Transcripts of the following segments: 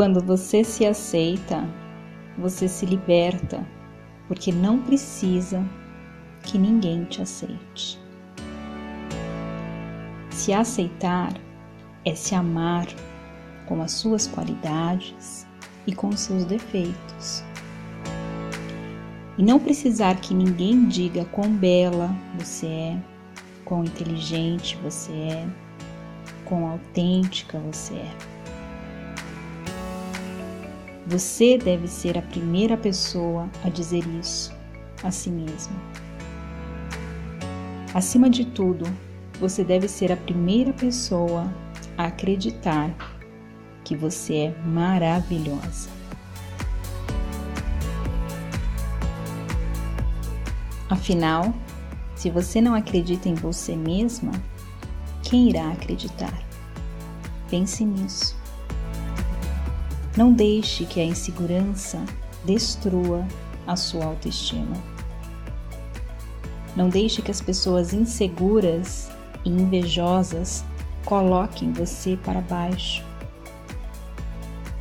Quando você se aceita, você se liberta, porque não precisa que ninguém te aceite. Se aceitar é se amar com as suas qualidades e com seus defeitos. E não precisar que ninguém diga quão bela você é, quão inteligente você é, quão autêntica você é. Você deve ser a primeira pessoa a dizer isso a si mesmo. Acima de tudo, você deve ser a primeira pessoa a acreditar que você é maravilhosa. Afinal, se você não acredita em você mesma, quem irá acreditar? Pense nisso. Não deixe que a insegurança destrua a sua autoestima. Não deixe que as pessoas inseguras e invejosas coloquem você para baixo.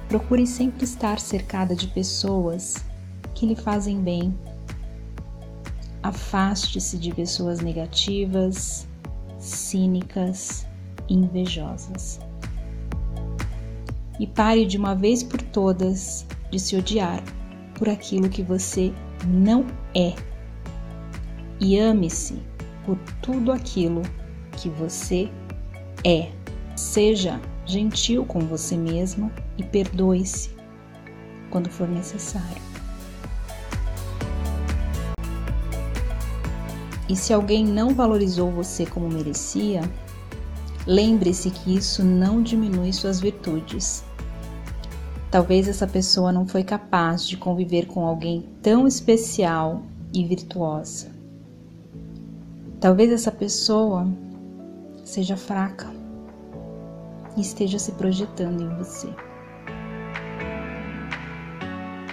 Procure sempre estar cercada de pessoas que lhe fazem bem. Afaste-se de pessoas negativas, cínicas e invejosas. E pare de uma vez por todas de se odiar por aquilo que você não é. E ame-se por tudo aquilo que você é. Seja gentil com você mesma e perdoe-se quando for necessário. E se alguém não valorizou você como merecia, lembre-se que isso não diminui suas virtudes. Talvez essa pessoa não foi capaz de conviver com alguém tão especial e virtuosa. Talvez essa pessoa seja fraca e esteja se projetando em você.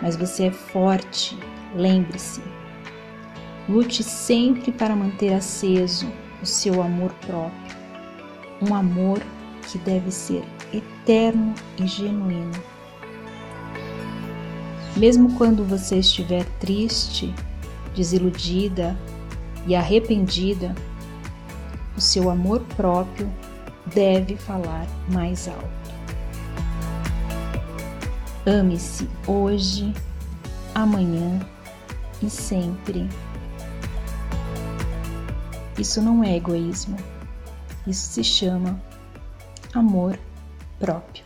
Mas você é forte, lembre-se. Lute sempre para manter aceso o seu amor próprio, um amor que deve ser eterno e genuíno. Mesmo quando você estiver triste, desiludida e arrependida, o seu amor próprio deve falar mais alto. Ame-se hoje, amanhã e sempre. Isso não é egoísmo, isso se chama amor próprio.